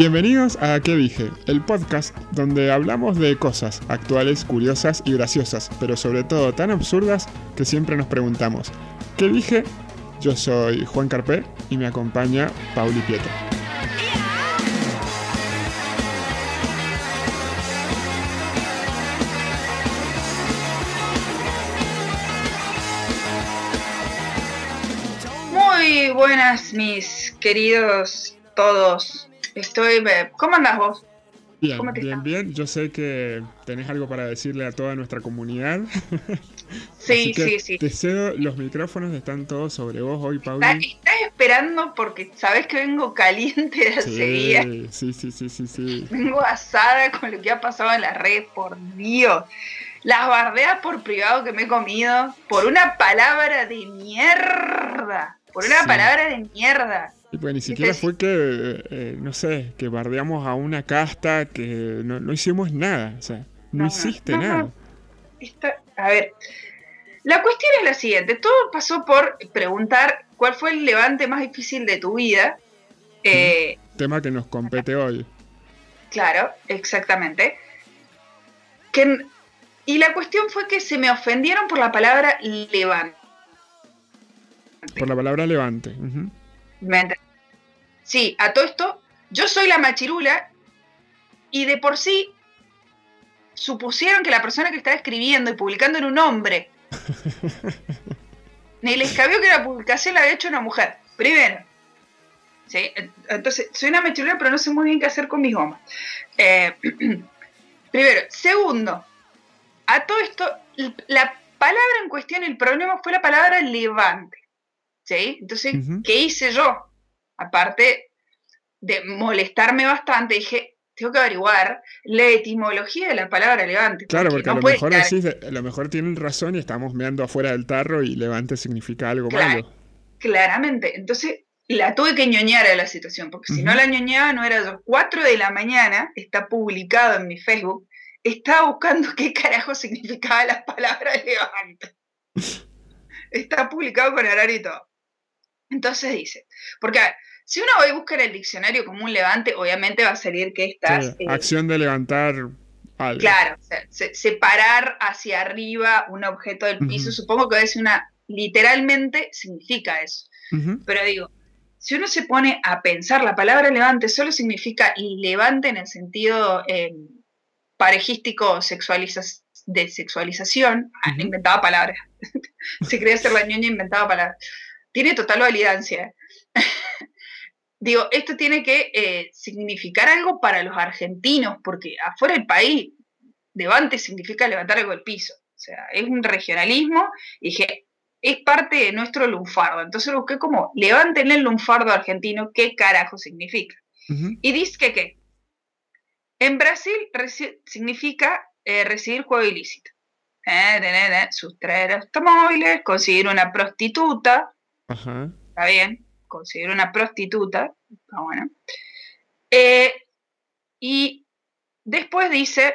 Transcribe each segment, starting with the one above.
Bienvenidos a ¿Qué dije? El podcast donde hablamos de cosas actuales, curiosas y graciosas, pero sobre todo tan absurdas que siempre nos preguntamos, ¿qué dije? Yo soy Juan Carpé y me acompaña Pauli Pieto. Muy buenas, mis queridos todos. Estoy. ¿Cómo andas vos? Bien, ¿Cómo te bien, está? bien. Yo sé que tenés algo para decirle a toda nuestra comunidad. Sí, Así que sí, sí. Te cedo, los micrófonos están todos sobre vos hoy, Pauli. estás esperando porque sabes que vengo caliente de hace días. Sí, sí, sí, sí, sí, sí. Vengo asada con lo que ha pasado en las redes, por Dios. Las bardeas por privado que me he comido por una palabra de mierda. Por una Sí. palabra de mierda. Y pues ni siquiera fue que, eh, no sé, que bardeamos a una casta que no, no hicimos nada. O sea, no, hiciste no, nada. Esta- a ver, la cuestión es la siguiente. Todo pasó por preguntar cuál fue el levante más difícil de tu vida. Eh, Tema que nos compete hoy. Claro, exactamente. Que, y la cuestión fue que se me ofendieron por la palabra levante. Por la palabra levante. ujú. ¿Me ent- Sí, a todo esto, yo soy la machirula y de por sí supusieron que la persona que estaba escribiendo y publicando era un hombre. Ni les cabió que la publicación la había hecho una mujer. Primero. ¿Sí? Entonces, soy una machirula, pero no sé muy bien qué hacer con mis gomas. Eh, primero. Segundo, a todo esto, la palabra en cuestión, el problema fue la palabra levante. ¿Sí? Entonces. ¿qué hice yo? Aparte de molestarme bastante, dije, tengo que averiguar la etimología de la palabra levante. Claro, porque no a lo mejor decís, a lo mejor tienen razón y estamos meando afuera del tarro y levante significa algo Claro. malo. Claramente. Entonces, la tuve que ñoñar a la situación, porque si no la ñoñaba, no era yo. 4 de la mañana, está publicado en mi Facebook, estaba buscando qué carajo significaba la palabra levante. Está publicado con horario y todo. Entonces dice, porque a ver, si uno hoy busca en el diccionario como un levante, obviamente va a salir que estás... Sí, eh, acción de levantar algo. Claro, o sea, se- separar hacia arriba un objeto del piso, Ujú. supongo que es una, literalmente significa eso. Pero digo, si uno se pone a pensar, la palabra levante solo significa levante en el sentido eh, parejístico sexualiza- de sexualización. Ah, Ujú. inventaba palabras. Se quería hacer la ñoña, inventaba palabras. Tiene total validancia. Digo, esto tiene que eh, significar algo para los argentinos, porque afuera del país, levante significa levantar algo del piso. O sea, es un regionalismo. Y dije, es parte de nuestro lunfardo. Entonces lo busqué como, levanten el lunfardo argentino, ¿qué carajo significa? Y dice que qué. En Brasil significa eh, recibir juego ilícito. Eh, eh, sustraer automóviles, conseguir una prostituta, Ajá. está bien, conseguir una prostituta, está bueno. Eh, y después dice,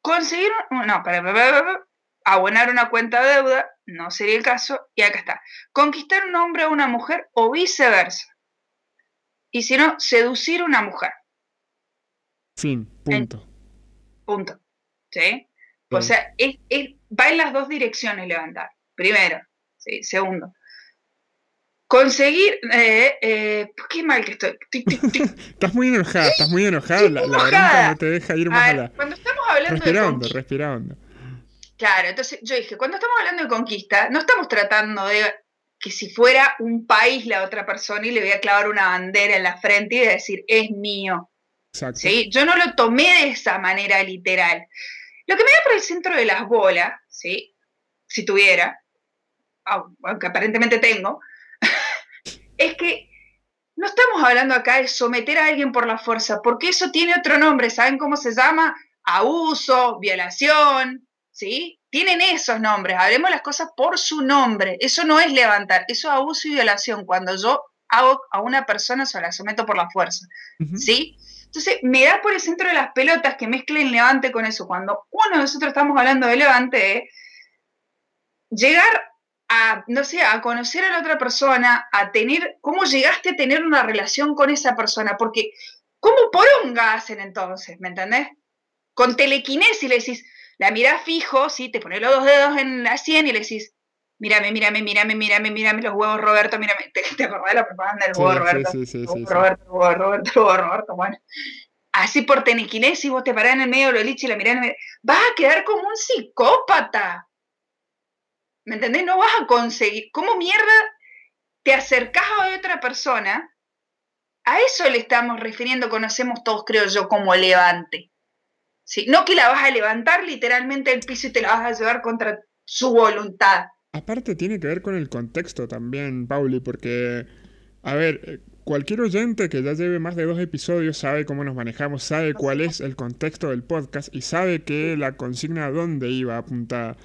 conseguir, un- no, para, para, para, para, abonar una cuenta de deuda, no sería el caso, y acá está, conquistar un hombre o una mujer o viceversa. Y si no, seducir una mujer, Fin. Punto. punto. ¿Sí? O sea, es- es- va en las dos direcciones levantar. Primero, ¿sí? segundo. Conseguir, eh, eh, qué mal que estoy. Tic, tic, tic. Estás muy enojada, estás muy enojada. La, la enojada. no te deja ir más a ver, la. cuando estamos hablando de Respira hondo, conquista, respira hondo. Claro, entonces yo dije, cuando estamos hablando de conquista, no estamos tratando de que si fuera un país la otra persona y le voy a clavar una bandera en la frente y decir, es mío. Exacto. ¿sí? Yo no lo tomé de esa manera literal. Lo que me da por el centro de las bolas, ¿sí? si tuviera, au- aunque aparentemente tengo, es que no estamos hablando acá de someter a alguien por la fuerza, porque eso tiene otro nombre, ¿saben cómo se llama? Abuso, violación, ¿sí? Tienen esos nombres, hablemos las cosas por su nombre, eso no es levantar, eso es abuso y violación, cuando yo hago a una persona se la someto por la fuerza. ¿sí? Entonces, me da por el centro de las pelotas que mezclen levante con eso. Cuando uno de nosotros estamos hablando de levante, de llegar a, no sé, a conocer a la otra persona, a tener, cómo llegaste a tener una relación con esa persona, porque ¿Cómo poronga hacen entonces? ¿Me entendés? Con telequinesis le decís, la mirás fijo, ¿sí? Te pones los dos dedos en la sien y le decís, mírame, mírame, mírame, mírame, mírame los huevos, Roberto, mírame. ¿Te, te acordás de la propaganda del huevo, Roberto? Sí, sí, sí, Roberto, huevo, Roberto, huevo, Roberto, bueno. Así por telequinesis vos te parás en el medio de los y la mirás en el medio. Vas a quedar como un psicópata. ¿Me entendés? No vas a conseguir. ¿Cómo mierda te acercás a otra persona? A eso le estamos refiriendo, conocemos todos, creo yo, como levante. ¿Sí? No que la vas a levantar literalmente del piso y te la vas a llevar contra su voluntad. Aparte tiene que ver con el contexto también, Pauli, porque, a ver, eh, cualquier oyente que ya lleve más de dos episodios sabe cómo nos manejamos, sabe cuál es el contexto del podcast y sabe que la consigna a dónde iba apuntada.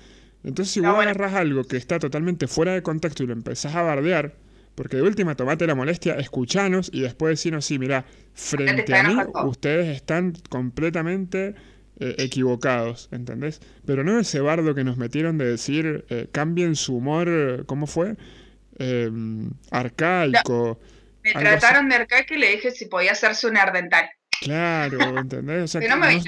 Entonces, si vos agarras algo que está totalmente fuera de contexto y lo empezás a bardear, porque de última tomate la molestia, escuchanos y después decirnos, sí, mira, frente a mí ustedes están completamente eh, equivocados, ¿entendés? Pero no ese bardo que nos metieron de decir, eh, cambien su humor, ¿cómo fue? Em, arcaico. me trataron de arcaico y le dije si podía hacerse un ardental. Claro, ¿entendés? O sea, no, me, no,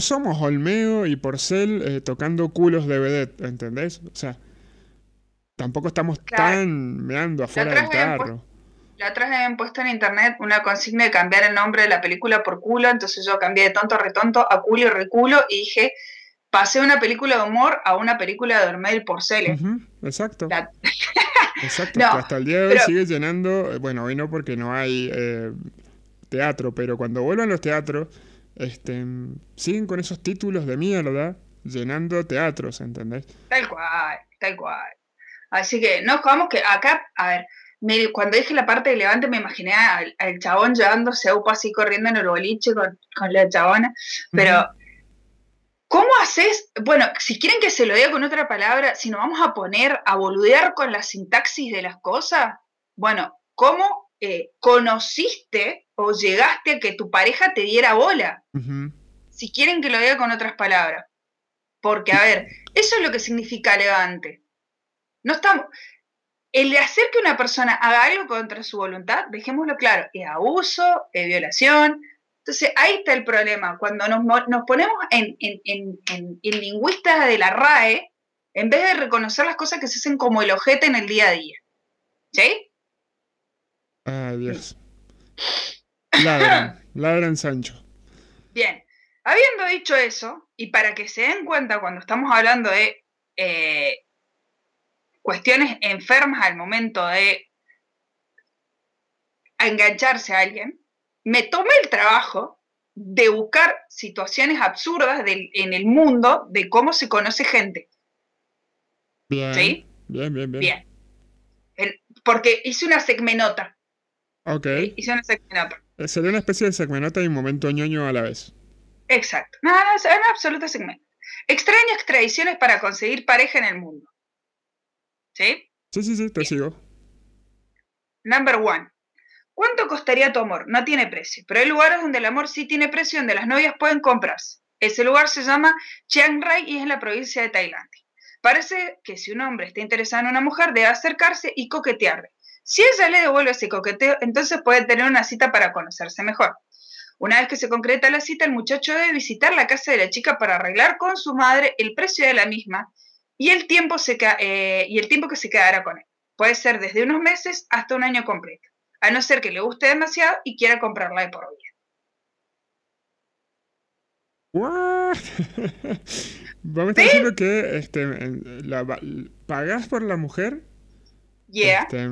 somos Olmeo y Porcel eh, tocando culos de vedette, ¿entendés? O sea, tampoco estamos tan meando afuera del carro. La otra vez habían puesto en internet una consigna de cambiar el nombre de la película por culo, entonces yo cambié de tonto a retonto a culo y reculo y dije, pasé una película de humor a una película de dormir el porcel. exacto. exacto, que hasta el día de hoy sigue llenando, eh, bueno, hoy no porque no hay eh, teatro, pero cuando vuelvan los teatros, este, siguen con esos títulos de mierda llenando teatros, ¿entendés? Tal cual, tal cual. Así que no vamos que acá, a ver, cuando dije la parte de Levante me imaginé al, chabón llevándose a UPA así corriendo en el boliche con, la chabona, pero ¿cómo haces? Bueno, si quieren que se lo diga con otra palabra, si nos vamos a poner a boludear con la sintaxis de las cosas, bueno, ¿cómo eh, conociste o llegaste a que tu pareja te diera bola? Si quieren que lo diga con otras palabras. Porque, a ver, eso es lo que significa levante. No estamos, el hacer que una persona haga algo contra su voluntad, dejémoslo claro, es abuso, es violación. Entonces ahí está el problema. Cuando nos, ponemos en, lingüistas de la RAE, en vez de reconocer las cosas que se hacen como el ojete en el día a día. ¿Sí? Ah, Dios. Ladran, ladran Sancho. Bien, habiendo dicho eso, y para que se den cuenta cuando estamos hablando de eh, cuestiones enfermas al momento de engancharse a alguien, me tomé el trabajo de buscar situaciones absurdas en el mundo de cómo se conoce gente. Bien. ¿Sí? Bien, bien, bien. porque hice una segmenota. Ok. Hice una segmenota. Eh, sería una especie de segmenota y un momento ñoño a la vez. Exacto. No, no, es una absoluta segmento. Extrañas tradiciones para conseguir pareja en el mundo. ¿Sí? Sí, sí, sí, te sigo. Number one. ¿Cuánto costaría tu amor? No tiene precio, pero hay lugares donde el amor sí tiene precio, donde las novias pueden comprarse. Ese lugar se llama Chiang Rai y es en la provincia de Tailandia. Parece que si un hombre está interesado en una mujer, debe acercarse y coquetearle. Si ella le devuelve ese coqueteo, entonces puede tener una cita para conocerse mejor. Una vez que se concreta la cita, el muchacho debe visitar la casa de la chica para arreglar con su madre el precio de la misma y el tiempo, se, eh, y el tiempo que se quedará con él. Puede ser desde unos meses hasta un año completo, a no ser que le guste demasiado y quiera comprarla de por vida. Vamos a estar diciendo que este, la, pagás por la mujer. Yeah. Este,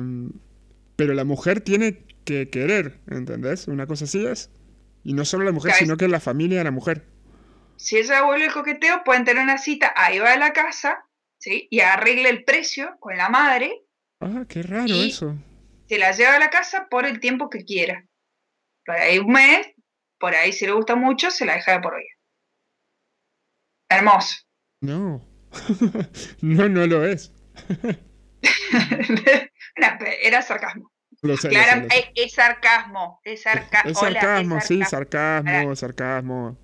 pero la mujer tiene que querer, ¿entendés? Una cosa así es. Y no solo la mujer, sino que la familia de la mujer. Si ella vuelve el coqueteo, pueden tener una cita, ahí va a la casa, y arregle el precio con la madre. Ah, qué raro eso. Se la lleva a la casa por el tiempo que quiera. Por ahí un mes, por ahí si le gusta mucho, se la deja de por vida. Hermoso. No. no, no lo es. era sarcasmo. claro, Es, sarcasmo. Es, sarcasmo. es sarcasmo, sí, sarcasmo, sarcasmo.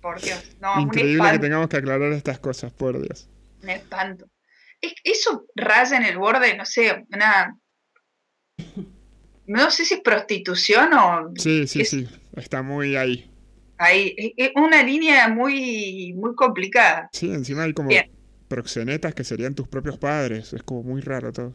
Por Dios. No, Increíble que tengamos que aclarar estas cosas, por Dios me espanto. Eso raya en el borde, no sé, una. No sé si es prostitución o. Sí, sí, sí. está muy ahí. Ahí, es una línea muy, muy complicada. Sí, encima hay como proxenetas que serían tus propios padres. Es como muy raro todo.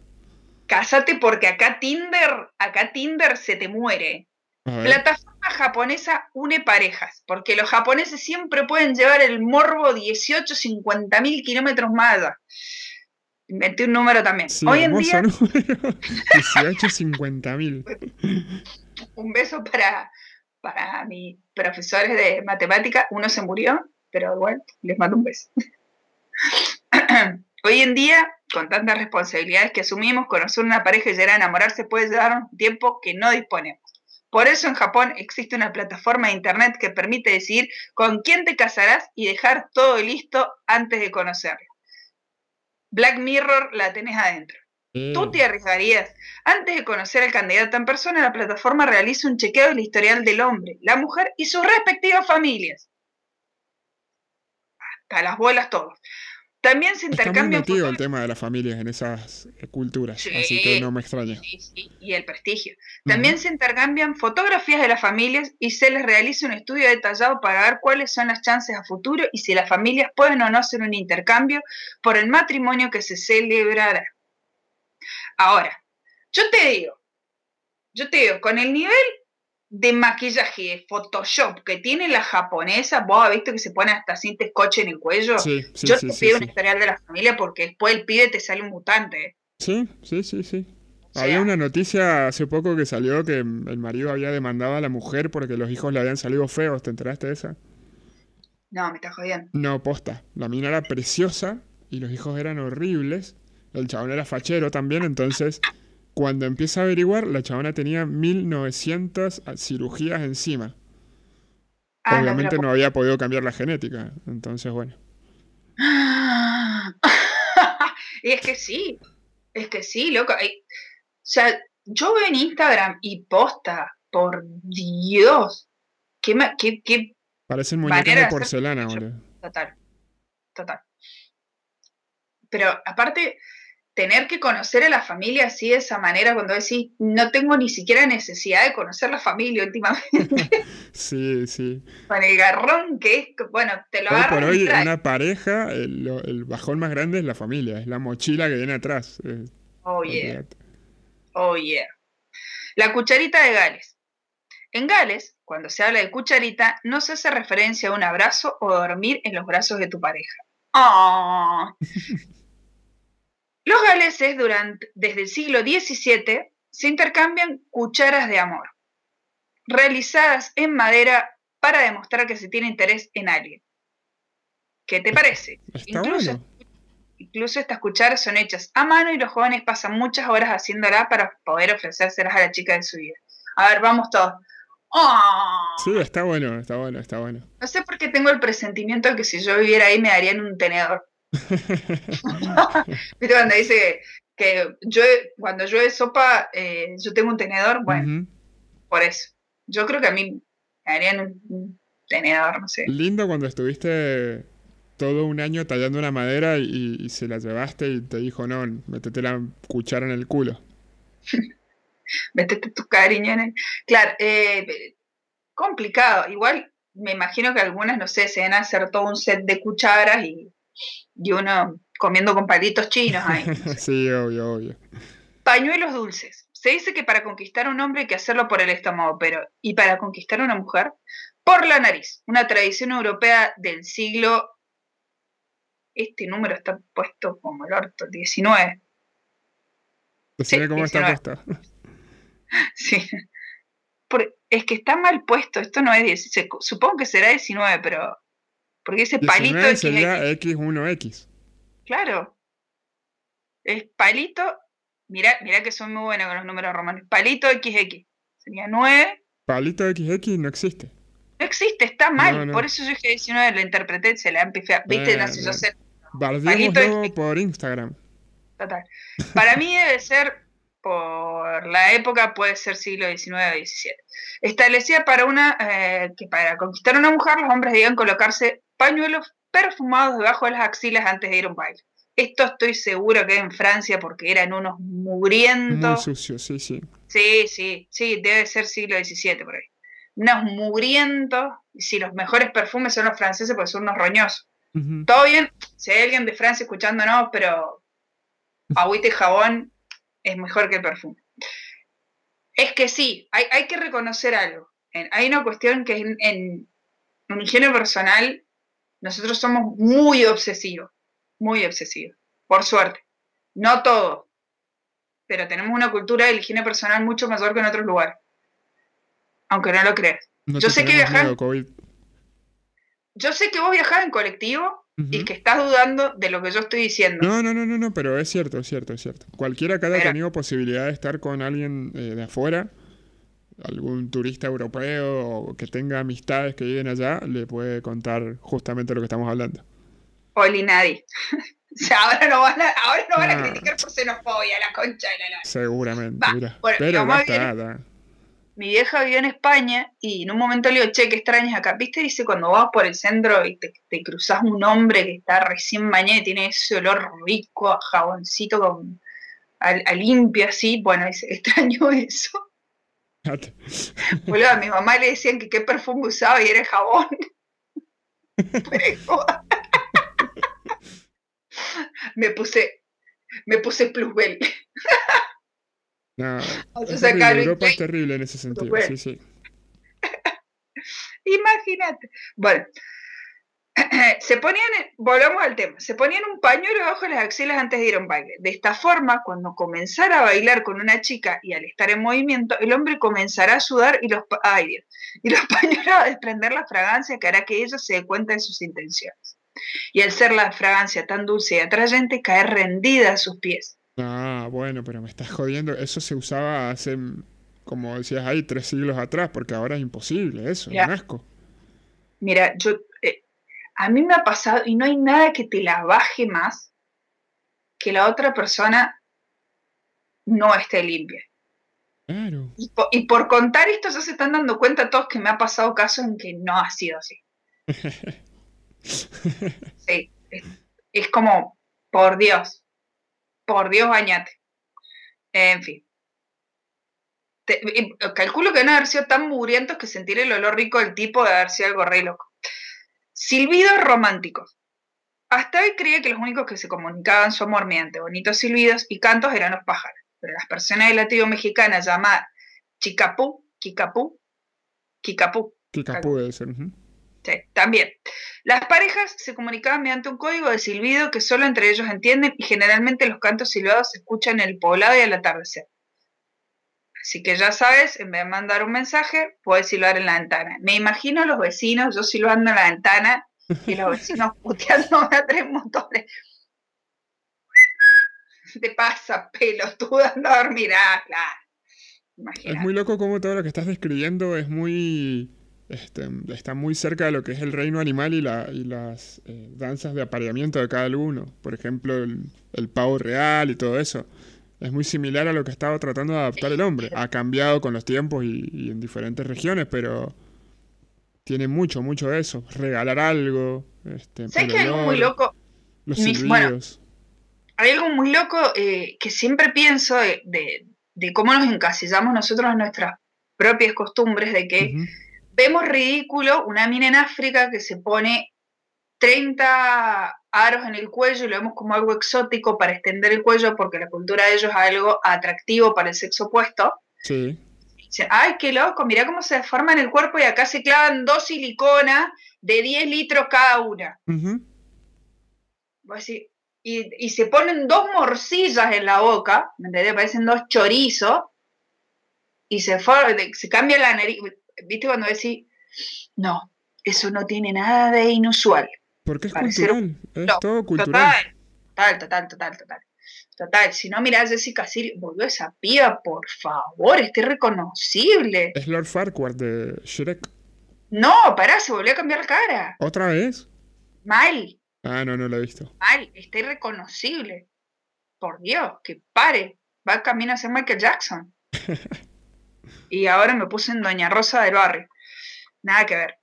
Cásate porque acá Tinder, acá Tinder se te muere. Plataforma japonesa une parejas, porque los japoneses siempre pueden llevar el morbo 18, 50 mil kilómetros más allá. Inventé un número también. Hoy en día. 18, 50 mil. Un beso para, para mis profesores de matemática. Uno se murió, pero igual les mando un beso. Hoy en día, con tantas responsabilidades que asumimos, conocer una pareja y llegar a enamorarse puede llevar un tiempo que no disponemos. Por eso en Japón existe una plataforma de internet que permite decidir con quién te casarás y dejar todo listo antes de conocerlo. Black Mirror la tenés adentro. ¿Tú te arriesgarías? Antes de conocer al candidato en persona, la plataforma realiza un chequeo del historial del hombre, la mujer y sus respectivas familias. Hasta las bolas todos. También se intercambian. Está muy el tema de las familias en esas eh, culturas, así que no me extraña. y el prestigio. También se intercambian fotografías de las familias y se les realiza un estudio detallado para ver cuáles son las chances a futuro y si las familias pueden o no hacer un intercambio por el matrimonio que se celebrará. Ahora, yo te digo, yo te digo, con el nivel de maquillaje de Photoshop que tiene la japonesa, vos has visto que se pone hasta cinta escoche en el cuello. Yo te pido un historial de la familia porque después el pibe te sale un mutante. Sí, sí, sí, sí. Había una noticia hace poco que salió que el marido había demandado a la mujer porque los hijos le habían salido feos. ¿Te enteraste de esa? No, me estás jodiendo. No, posta. La mina era preciosa y los hijos eran horribles. El chabón era fachero también, entonces cuando empieza a averiguar, la chabona tenía 1900 cirugías encima. Ah, Obviamente no, había podido cambiar la genética, entonces bueno. y es que sí, es que sí, loco. O sea, yo veo en Instagram y posta, por Dios, qué, qué, qué Parecen muñecas de porcelana, boludo. Total, total. Pero aparte, tener que conocer a la familia así de esa manera, cuando decís, no tengo ni siquiera necesidad de conocer la familia últimamente. sí, sí. Con el garrón que es, bueno, te lo agarras. Por hoy, una pareja, el, bajón más grande es la familia, es la mochila que viene atrás. oh, yeah. Oh, yeah. La cucharita de Gales. En Gales, cuando se habla de cucharita, no se hace referencia a un abrazo o dormir en los brazos de tu pareja. ¡Oh! Los galeses durante, desde el siglo XVII se intercambian cucharas de amor, realizadas en madera para demostrar que se tiene interés en alguien. ¿Qué te parece? incluso, incluso estas cucharas son hechas a mano y los jóvenes pasan muchas horas haciéndolas para poder ofrecérselas a la chica de su vida. A ver, vamos todos. ¡Oh! Sí, está bueno, está bueno, está bueno. No sé por qué tengo el presentimiento de que si yo viviera ahí me darían un tenedor. ¿Viste cuando dice que yo, cuando llueve sopa, eh, yo tengo un tenedor? Bueno, por eso. Yo creo que a mí me harían un, tenedor, no sé. Lindo cuando estuviste todo un año tallando una madera y, se la llevaste y te dijo, no, métete la cuchara en el culo. métete tu cariño en el... Claro, eh, complicado. Igual me imagino que algunas, no sé, se van a hacer todo un set de cucharas y y uno comiendo con palitos chinos ahí. sí, obvio, obvio. Pañuelos dulces. Se dice que para conquistar a un hombre hay que hacerlo por el estómago, pero ¿y para conquistar a una mujer? Por la nariz. Una tradición europea del siglo. Este número está puesto como el orto, 19. Sí, cómo está puesto. Sí. es que está mal puesto, esto no es 10, supongo que será 19, pero porque ese palito sería X1X. Claro. Es palito. Mira, mira que son muy buenos con los números romanos. Palito XX. Sería 9. Palito XX no existe. No existe, está mal. Por eso yo dije 19, lo interpreté, se la han Viste, no sé, yo sé. Palito por Instagram. Total. Para mí debe ser por la época puede ser siglo XIX o XVII. Establecía para una eh, que para conquistar a una mujer los hombres debían colocarse pañuelos perfumados debajo de las axilas antes de ir a un baile. Esto estoy seguro que en Francia porque eran unos mugrientos. Muy sucios, sí, sí. Sí, sí, sí, debe ser siglo XVII por ahí. unos mugrientos, si los mejores perfumes son los franceses, pues son unos roñosos. Todo bien, si hay alguien de Francia escuchándonos, pero agüita y jabón es mejor que el perfume. Es que sí, hay, hay que reconocer algo. Hay una cuestión que en, en, en higiene personal nosotros somos muy obsesivos, muy obsesivos, por suerte. No todos, pero tenemos una cultura de higiene personal mucho mayor que en otros lugares. Aunque no lo creas. yo sé que viajar. Yo sé que vos viajás en colectivo y que estás dudando de lo que yo estoy diciendo. No, no, no, no, no pero es cierto, es cierto, es cierto. Cualquiera que haya tenido posibilidad de estar con alguien eh, de afuera, algún turista europeo o que tenga amistades que viven allá, le puede contar justamente lo que estamos hablando. Oli nadie. O sea, ahora no van a, ahora no van a ah. criticar por xenofobia, la concha de la lana. Seguramente, mira. Pero basta, mi vieja vivió en España y en un momento le digo, che, qué extrañas acá. ¿Viste? Dice, cuando vas por el centro y te, te cruzas un hombre que está recién bañado y tiene ese olor rico a jaboncito con, a, limpio así. Bueno, dice, extraño eso. Boludo, a mi mamá le decían que qué perfume usaba y era jabón. me puse, me puse plusbel. No, es terrible. Europa es terrible en ese sentido, sí, sí. Imagínate. Bueno, se ponían, volvamos al tema, se ponían un pañuelo bajo las axilas antes de ir a un baile. De esta forma, cuando comenzara a bailar con una chica y al estar en movimiento, el hombre comenzará a sudar y los, ay, y los pañuelos a desprender la fragancia que hará que ella se dé cuenta de sus intenciones. Y al ser la fragancia tan dulce y atrayente, caer rendida a sus pies. Ah, bueno, pero me estás jodiendo. Eso se usaba hace, como decías ahí, tres siglos atrás, porque ahora es imposible eso, es asco. Mira, yo, eh, a mí me ha pasado, y no hay nada que te la baje más que la otra persona no esté limpia. Claro. Y por, contar esto ya se están dando cuenta todos que me ha pasado casos en que no ha sido así. sí, es como, por Dios, por Dios, bañate. En fin. calculo que no haber sido tan mugrientos que sentir el olor rico del tipo de haber sido algo re loco. Silbidos románticos. Hasta hoy creía que los únicos que se comunicaban somos mediante bonitos silbidos y cantos eran los pájaros, pero las personas de la tribu mexicana llamadas chicapú, kikapú, kikapú. Kikapú debe ser también. Las parejas se comunicaban mediante un código de silbido que solo entre ellos entienden y generalmente los cantos silbados se escuchan en el poblado y al atardecer. Así que ya sabes, en vez de mandar un mensaje, puedes silbar en la ventana. Me imagino a los vecinos, yo silbando en la ventana y los vecinos puteando a tres motores. Te pasa, tú dando a dormir, Es muy loco como todo lo que estás describiendo es muy este, está muy cerca de lo que es el reino animal y, la, y las eh, danzas de apareamiento de cada uno. Por ejemplo, el, pavo real y todo eso. Es muy similar a lo que estaba tratando de adaptar el hombre. Ha cambiado con los tiempos y, en diferentes regiones, pero tiene mucho, mucho de eso. Regalar algo. Este, ¿Sabes que hay algo muy loco? Los silbidos. hay algo muy loco eh, que siempre pienso de, de, cómo nos encasillamos nosotros en nuestras propias costumbres, de que vemos ridículo una mina en África que se pone 30 aros en el cuello y lo vemos como algo exótico para extender el cuello porque la cultura de ellos es algo atractivo para el sexo opuesto. Sí. ay, qué loco, mira cómo se deforman el cuerpo y acá se clavan dos siliconas de 10 litros cada una. y, y, se ponen dos morcillas en la boca, ¿me entendés? Parecen dos chorizos y se, se cambia la nariz. ¿viste cuando decís, no, eso no tiene nada de inusual? Porque es cultural, es todo cultural. Total, total, total, total. Total, si no mirás Jessica Siri, volvió esa piba, por favor, esté reconocible. Es Lord Farquaad de Shrek. No, pará, se volvió a cambiar la cara. ¿Otra vez? Mal. Ah, no, no lo he visto. Mal, está irreconocible. Por Dios, que pare. Va a caminar a ser Michael Jackson. y ahora me puse en Doña Rosa del Barrio. Nada que ver.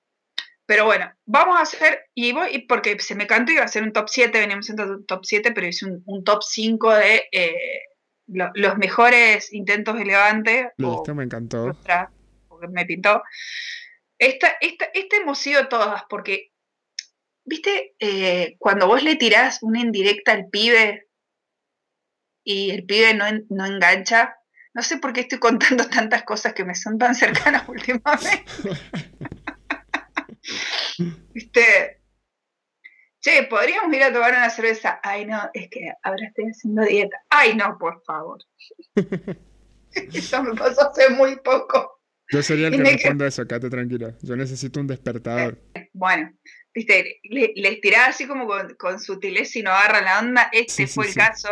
Pero bueno, vamos a hacer, y voy, porque se me cantó, iba a hacer un top 7, veníamos en un top 7, pero hice un, top 5 de eh, los mejores intentos de Levante. Listo, me encantó. porque me pintó. Esta, esta, esta hemos sido todas, porque, viste, eh, cuando vos le tirás una indirecta al pibe y el pibe no, no engancha, no sé por qué estoy contando tantas cosas que me son tan cercanas últimamente. ¿Viste? Che, podríamos ir a tomar una cerveza. Ay, no, es que ahora estoy haciendo dieta. Ay, no, por favor. Eso me pasó hace muy poco. Yo sería el que responda eso, quédate tranquila. Yo necesito un despertador. Bueno, viste, le, tiraba así como con, sutileza y no agarra la onda. Este fue el caso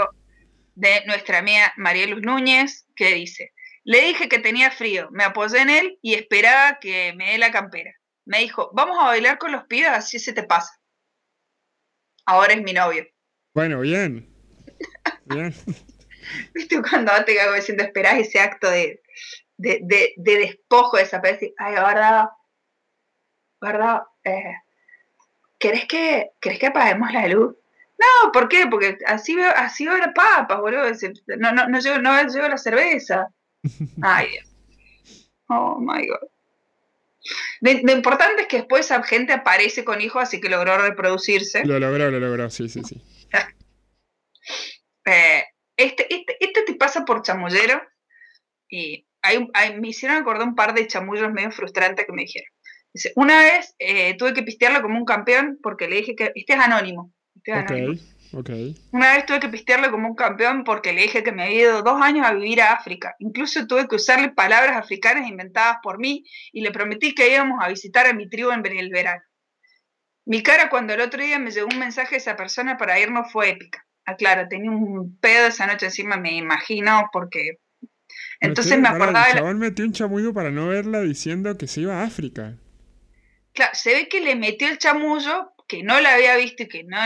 de nuestra amiga María Luz Núñez, que dice, le dije que tenía frío, me apoyé en él y esperaba que me dé la campera. Me dijo, vamos a bailar con los pibes, así se te pasa. Ahora es mi novio. Bueno, bien. bien. ¿Viste cuando te cago diciendo, esperás ese acto de, de, despojo de esa ay, verdad, verdad, eh, ¿querés que, ¿querés que apaguemos la luz? No, ¿por qué? Porque así veo, así veo la papa, boludo. No, no, no, llego, no llego la cerveza. Ay, Dios. Oh my god. Lo, importante es que después esa gente aparece con hijos, así que logró reproducirse. Lo logró, lo logró, sí, sí, sí. Eh, este, este, este te pasa por chamullero y hay, me hicieron acordar un par de chamullos medio frustrantes que me dijeron. Dice, una vez eh, tuve que pistearlo como un campeón porque le dije que este es anónimo. Una vez tuve que pistearlo como un campeón porque le dije que me había ido dos años a vivir a África. Incluso tuve que usarle palabras africanas inventadas por mí y le prometí que íbamos a visitar a mi tribu en el verano. Mi cara cuando el otro día me llegó un mensaje de esa persona para irnos fue épica. Aclaro, ah, tenía un pedo esa noche encima, me imagino, porque... Entonces me acordaba... El chabón metió un chamullo para no verla diciendo que se iba a África. Claro, se ve que le metió el chamullo, que no la había visto y que no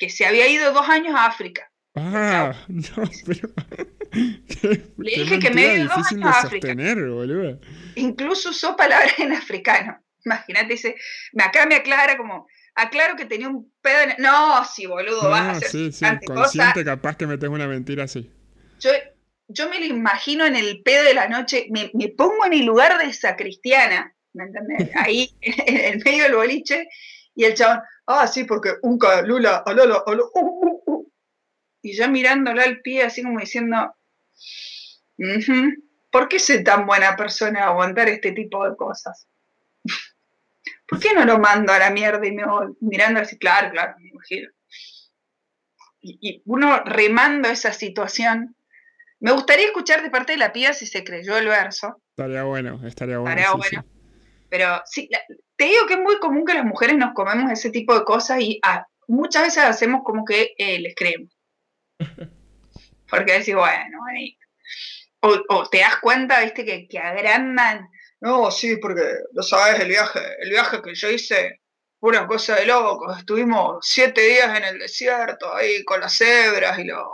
que se había ido dos años a África. Ah, no, pero. Le dije que me ido dos años a África. Incluso usó palabras en africano. Imagínate, dice, acá me aclara como, aclaro que tenía un pedo en... No, sí, boludo, vas a hacer sí, sí, consciente capaz que metes una mentira así. Yo, yo me lo imagino en el pedo de la noche, me, me pongo en el lugar de esa cristiana, ¿me entendés? Ahí, en el medio del boliche, y el chabón, ah, sí, porque un Lula, alala, alala, uh, uh, uh. Y yo mirándolo al pie, así como diciendo, ¿por qué soy tan buena persona a aguantar este tipo de cosas? ¿Por qué no lo mando a la mierda y me voy mirando así? Claro, claro, me imagino. Y, uno remando esa situación. Me gustaría escuchar de parte de la pía si se creyó el verso. Estaría bueno, estaría bueno. Estaría bueno. Pero sí, te digo que es muy común que las mujeres nos comemos ese tipo de cosas y ah, muchas veces hacemos como que eh, les creemos. Porque decís, bueno, o, te das cuenta, viste, que, que agrandan. No, sí, porque lo sabes, el viaje, el viaje que yo hice fue una cosa de loco. Estuvimos siete días en el desierto ahí con las cebras y los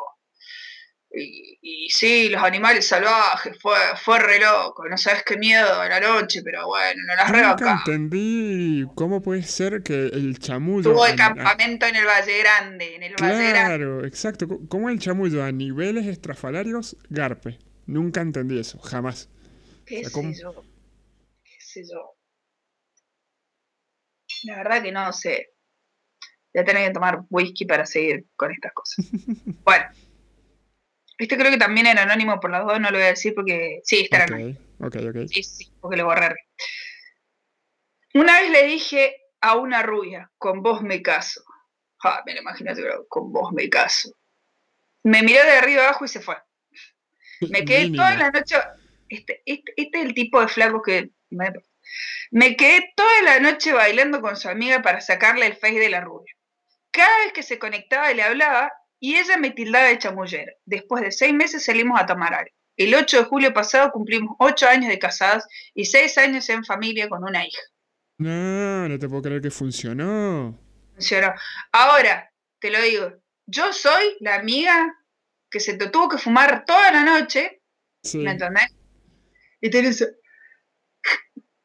y, sí, los animales salvajes, fue, fue re loco, no sabes qué miedo a la noche, pero bueno, no las reo acá. entendí cómo puede ser que el chamullo... Tuvo el campamento en el Valle Grande, en el claro, Valle Grande. Claro, exacto. ¿Cómo el chamullo a niveles estrafalarios garpe? Nunca entendí eso, jamás. ¿Qué sé yo? ¿Qué sé yo? La verdad que no sé. Voy a tener que tomar whisky para seguir con estas cosas. bueno. Este creo que también era anónimo por las dos, no lo voy a decir porque. Sí, está anónimo. Ok, ok. Sí, sí, porque lo borré. Una vez le dije a una rubia, con vos me caso. Ah, me lo imagínate, con vos me caso. Me miró de arriba abajo y se fue. Me quedé toda la noche. Este, este, este, es el tipo de flaco que. Me, me quedé toda la noche bailando con su amiga para sacarle el face de la rubia. Cada vez que se conectaba y le hablaba, y ella me tildaba de chamullera. Después de seis meses salimos a tomar algo. El 8 de julio pasado cumplimos ocho años de casados y seis años en familia con una hija. No, no te puedo creer que funcionó. Funcionó. Ahora, te lo digo, yo soy la amiga que se te tuvo que fumar toda la noche. ¿Me entendés? Y te dice,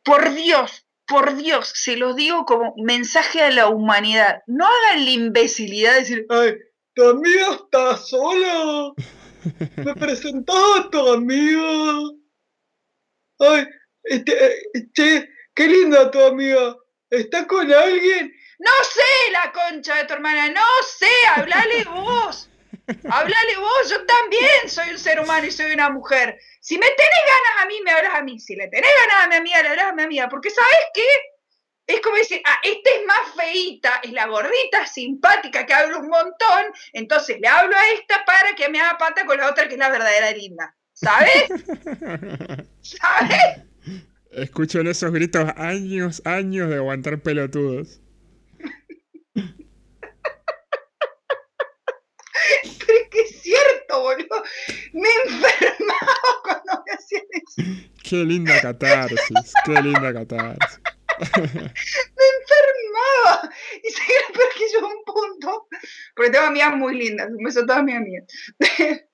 por Dios, por Dios, se los digo como mensaje a la humanidad. No hagan la imbecilidad de decir, ay, tu amiga está sola. Me presentó a tu amiga. Ay, este, este, qué linda tu amiga. ¿Está con alguien? No sé, la concha de tu hermana, no sé, hablale vos. Hablale vos, yo también soy un ser humano y soy una mujer. Si me tenés ganas a mí, me hablas a mí. Si le tenés ganas a mi amiga, le hablas a mi amiga. Porque ¿sabes qué? Es como decir, ah, esta es más feita, es la gordita simpática que habla un montón, entonces le hablo a esta para que me haga pata con la otra que es la verdadera linda. ¿Sabes? ¿Sabes? Escucho en esos gritos años, años de aguantar pelotudos. Pero es que es cierto, boludo. Me enfermaba cuando me hacían eso. Qué linda catarsis, qué linda catarsis. Me enfermaba. Y se peor que yo un punto, porque tengo amigas muy lindas, un beso a todas mis amigas.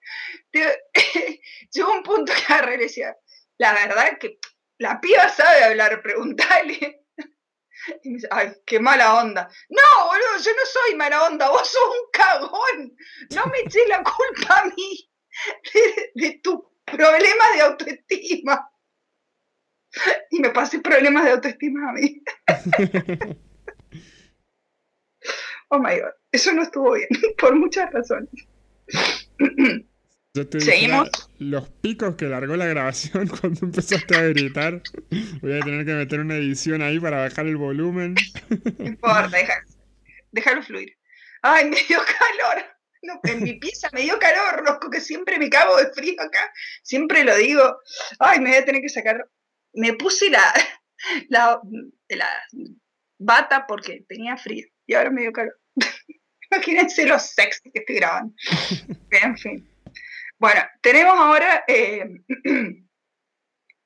Llegó un punto que agarré y la verdad que la piba sabe hablar, preguntale. Y me dice, ay, qué mala onda. No, boludo, yo no soy mala onda, vos sos un cagón. No me eches la culpa a mí de, de tus problemas de autoestima. Y me pasé problemas de autoestima a mí. oh my god, eso no estuvo bien, por muchas razones. Yo te ¿Seguimos? los picos que largó la grabación cuando empezaste a gritar. Voy a tener que meter una edición ahí para bajar el volumen. No importa, déjalo fluir. Ay, me dio calor. No, en mi pieza me dio calor, loco, que siempre me cago de frío acá. Siempre lo digo. Ay, me voy a tener que sacar. Me puse la, la, la bata porque tenía frío y ahora me dio calor. Imagínense lo sexy que estoy grabando. En fin. Bueno, tenemos ahora eh,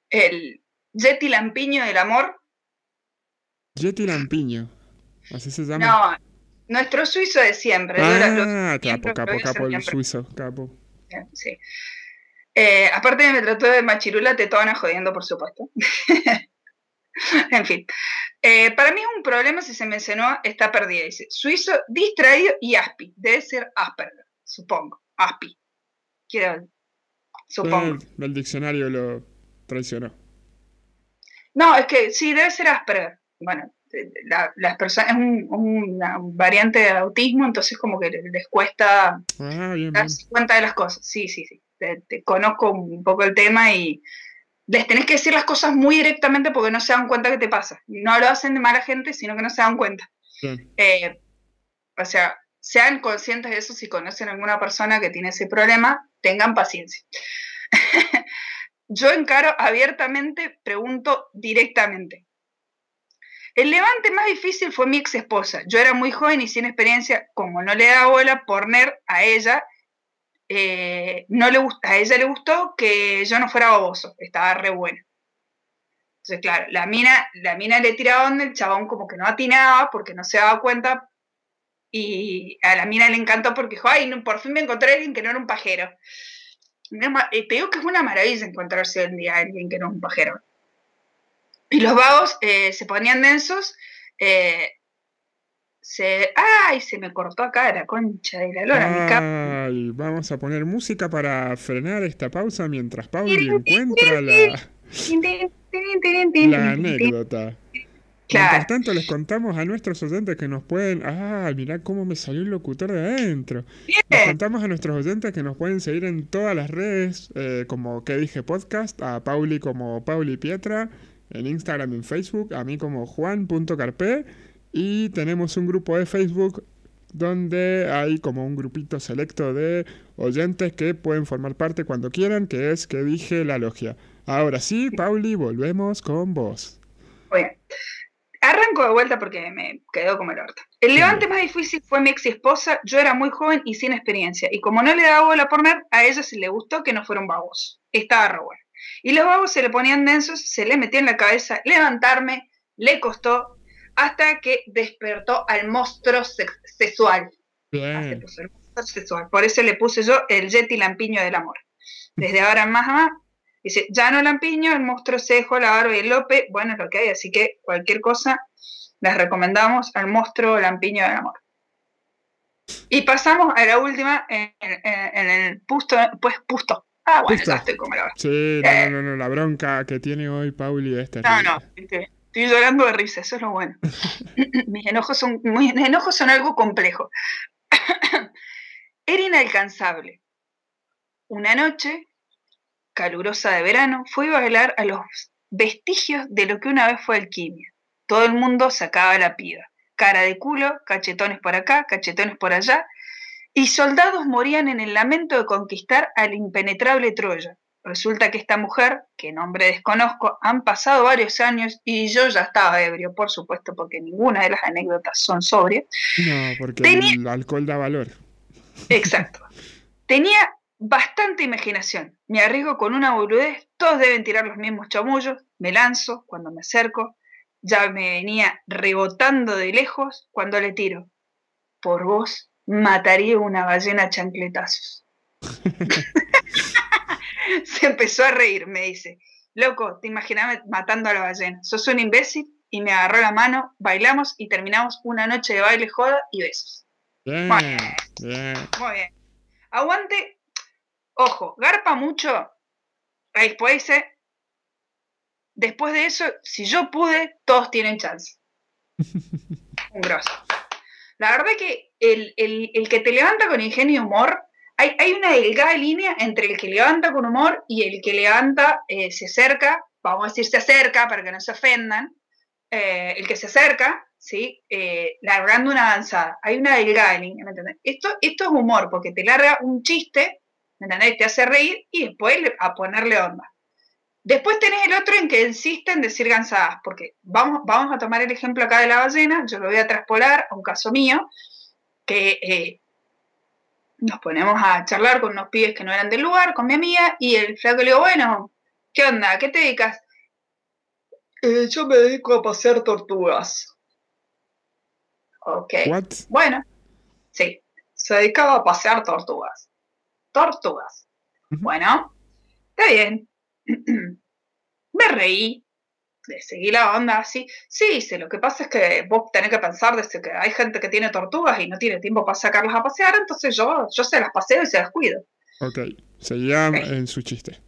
el Yeti Lampiño del amor. Yeti Lampiño, así se llama. No, nuestro suizo de siempre. Ah, capo, capo, capo, el suizo, capo. Sí. Eh, aparte me trató de machirula tetona jodiendo, por supuesto. en fin. Eh, para mí es un problema si se mencionó, está perdida. Dice, suizo distraído y aspi. Debe ser Asperger, supongo. Aspi supongo. el diccionario lo traicionó. No, es que sí, debe ser Asperger. Bueno, las personas es una variante de autismo, entonces como que les cuesta ah, darse cuenta de las cosas. Sí, sí, sí. Te, conozco un poco el tema y les tenés que decir las cosas muy directamente porque no se dan cuenta que te pasa. No lo hacen de mala gente, sino que no se dan cuenta. Eh, o sea, sean conscientes de eso si conocen a alguna persona que tiene ese problema, tengan paciencia. Yo encaro abiertamente, pregunto directamente. El levante más difícil fue mi ex esposa. Yo era muy joven y sin experiencia, como no le daba bola por a ella, eh, no le a ella le gustó que yo no fuera baboso, estaba re buena. Entonces, claro, la mina, la mina le tiraba onda, el chabón como que no atinaba porque no se daba cuenta y a la mina le encantó porque dijo, ay, por fin me encontré a alguien que no era un pajero. Eh, te que es una maravilla encontrarse un día a alguien que no es un pajero. Y los vagos eh, se ponían densos. Eh, se, ¡Ay! Se me cortó acá la concha de la lora. Ay, vamos a poner música para frenar esta pausa mientras Pauli encuentra la, la anécdota. Mientras tanto, les contamos a nuestros oyentes que nos pueden. ¡Ah! Mirá cómo me salió el locutor de adentro. Les contamos a nuestros oyentes que nos pueden seguir en todas las redes, eh, como que dije podcast, a Pauli como Pauli Pietra, en Instagram y en Facebook, a mí como Juan.carpe. Y tenemos un grupo de Facebook donde hay como un grupito selecto de oyentes que pueden formar parte cuando quieran, que es que dije la logia. Ahora sí, Pauli, volvemos con vos. Oye. Arranco de vuelta porque me quedó como el orto. El levante más difícil fue mi ex esposa. Yo era muy joven y sin experiencia. Y como no le daba bola por poner, a ella se le gustó que no fueron vagos. Estaba re bueno. Y los vagos se le ponían densos, se le metía en la cabeza levantarme, le costó, hasta que despertó al monstruo sexual. Por eso le puse yo el Yeti Lampiño del amor. Desde ahora más a más Dice, ya no Lampiño, el monstruo Cejo, la barba y el Lope, bueno, es lo que hay, así que cualquier cosa les recomendamos al monstruo Lampiño del amor. Y pasamos a la última en, el puesto, pues puesto. Ah, bueno, ya estoy como la Sí, no, no, no, no, la bronca que tiene hoy Pauli es terrible. No, no, estoy llorando de risa, eso es lo bueno. mis, enojos son, mis enojos son algo complejo. Era inalcanzable. Una noche, calurosa de verano, fui a bailar a los vestigios de lo que una vez fue alquimia. Todo el mundo sacaba la piba. Cara de culo, cachetones por acá, cachetones por allá, y soldados morían en el lamento de conquistar al impenetrable Troya. Resulta que esta mujer, que nombre desconozco, han pasado varios años y yo ya estaba ebrio, por supuesto, porque ninguna de las anécdotas son sobrias. No, porque el alcohol da valor. Exacto. Tenía bastante imaginación. Me arriesgo con una boludez, todos deben tirar los mismos chamullos, me lanzo cuando me acerco, ya me venía rebotando de lejos cuando le tiro. Por vos mataría una ballena a chancletazos. Se empezó a reír, me dice. Loco, te imaginabas matando a la ballena. Sos un imbécil y me agarró la mano, bailamos y terminamos una noche de baile, joda y besos. Bien, bien. Muy bien. Aguante. Ojo, garpa mucho. Después dice, después de eso, si yo pude, todos tienen chance. Un grosso. La verdad que el, que te levanta con ingenio y humor, hay, una delgada línea entre el que levanta con humor y el que levanta, eh, se acerca, vamos a decir se acerca para que no se ofendan, eh, el que se acerca, ¿sí? Eh, largando una avanzada. Hay una delgada línea, ¿me entiendes? Esto, esto es humor, porque te larga un chiste, ¿me entendés? Te hace reír y después a ponerle onda. Después tenés el otro en que insiste en decir gansadas, porque vamos, vamos a tomar el ejemplo acá de la ballena, yo lo voy a traspolar a un caso mío, que nos ponemos a charlar con unos pibes que no eran del lugar, con mi amiga, y el flaco le digo, bueno, ¿qué onda? ¿Qué te dedicas? Eh, yo me dedico a pasear tortugas. Ok. Bueno, sí, se dedicaba a pasear tortugas. Tortugas. Bueno, está bien. me reí, seguí la onda así. Sí, sí, lo que pasa es que vos tenés que pensar desde que hay gente que tiene tortugas y no tiene tiempo para sacarlas a pasear, entonces yo, yo se las paseo y se las cuido. Ok, seguía en su chiste.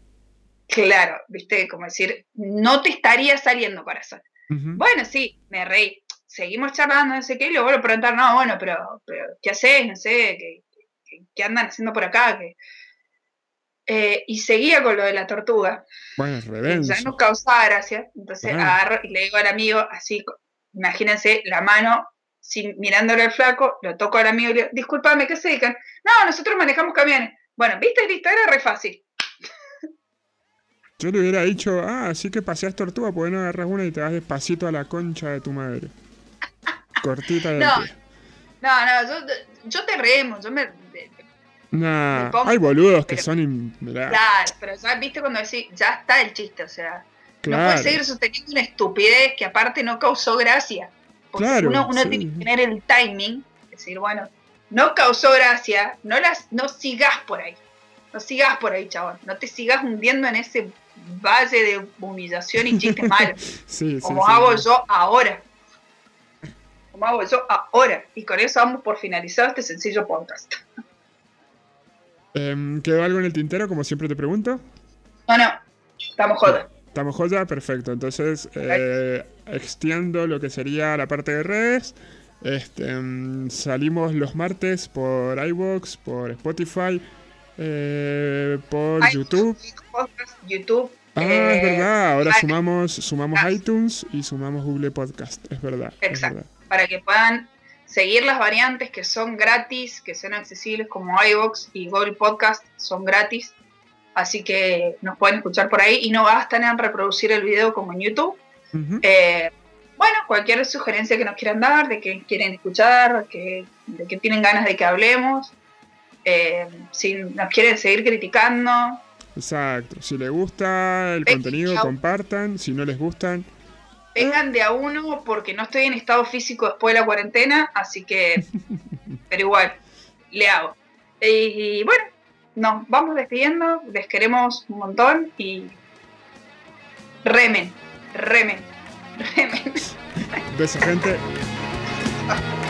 Claro, viste, como decir, no te estaría saliendo corazón. Bueno, sí, me reí. Seguimos charlando, no sé qué, y luego le preguntar, no, bueno, pero, pero ¿qué haces? No sé, ¿qué, qué, andan haciendo por acá? Eh, y seguía con lo de la tortuga. Bueno, redenso. Ya nos causaba gracia. Entonces agarro y le digo al amigo, así, imagínense, la mano sin, mirándole al flaco, lo toco al amigo y le digo, discúlpame, ¿qué se dedican? No, nosotros manejamos camiones. Bueno, viste, listo, era re fácil. Yo le hubiera dicho, ah, así que paseas tortuga, porque no agarras una y te vas despacito a la concha de tu madre. Cortita de No, no, no, yo, yo te reemos, yo me... Nah, hay boludos que son... Claro, pero ya viste cuando decís, ya está el chiste, o sea... No puedes seguir sosteniendo una estupidez que aparte no causó gracia. Porque claro, uno, uno tiene que tener el timing, decir, bueno, no causó gracia, no las, no sigas por ahí. No sigas por ahí, chabón. No te sigas hundiendo en ese valle de humillación y chistes malos. como hago yo ahora. Como hago yo ahora. Y con eso vamos por finalizado este sencillo podcast. Em, ¿Quedó algo en el tintero, como siempre te pregunto? No, no. Estamos joda. Estamos joda, perfecto. Entonces, eh, extiendo lo que sería la parte de redes. Este, em, salimos los martes por iVoox, por Spotify, eh, por YouTube. YouTube. Ah, es eh, verdad. Ahora sumamos, sumamos iTunes y sumamos Google Podcast. Es verdad. Exacto. Para que puedan seguir las variantes que son gratis, que son accesibles como iVoox y Google Podcast son gratis. Así que nos pueden escuchar por ahí y no bastan en reproducir el video como en YouTube. Eh, bueno, cualquier sugerencia que nos quieran dar, de que quieren escuchar, de que tienen ganas de que hablemos, eh, si nos quieren seguir criticando. Exacto. Si les gusta el contenido, compartan. Si no les gustan. Vengan de a uno porque no estoy en estado físico después de la cuarentena, así que. pero igual, le hago. Y, bueno, nos vamos despidiendo. Les queremos un montón y. Remen, remen, remen. Beso, gente.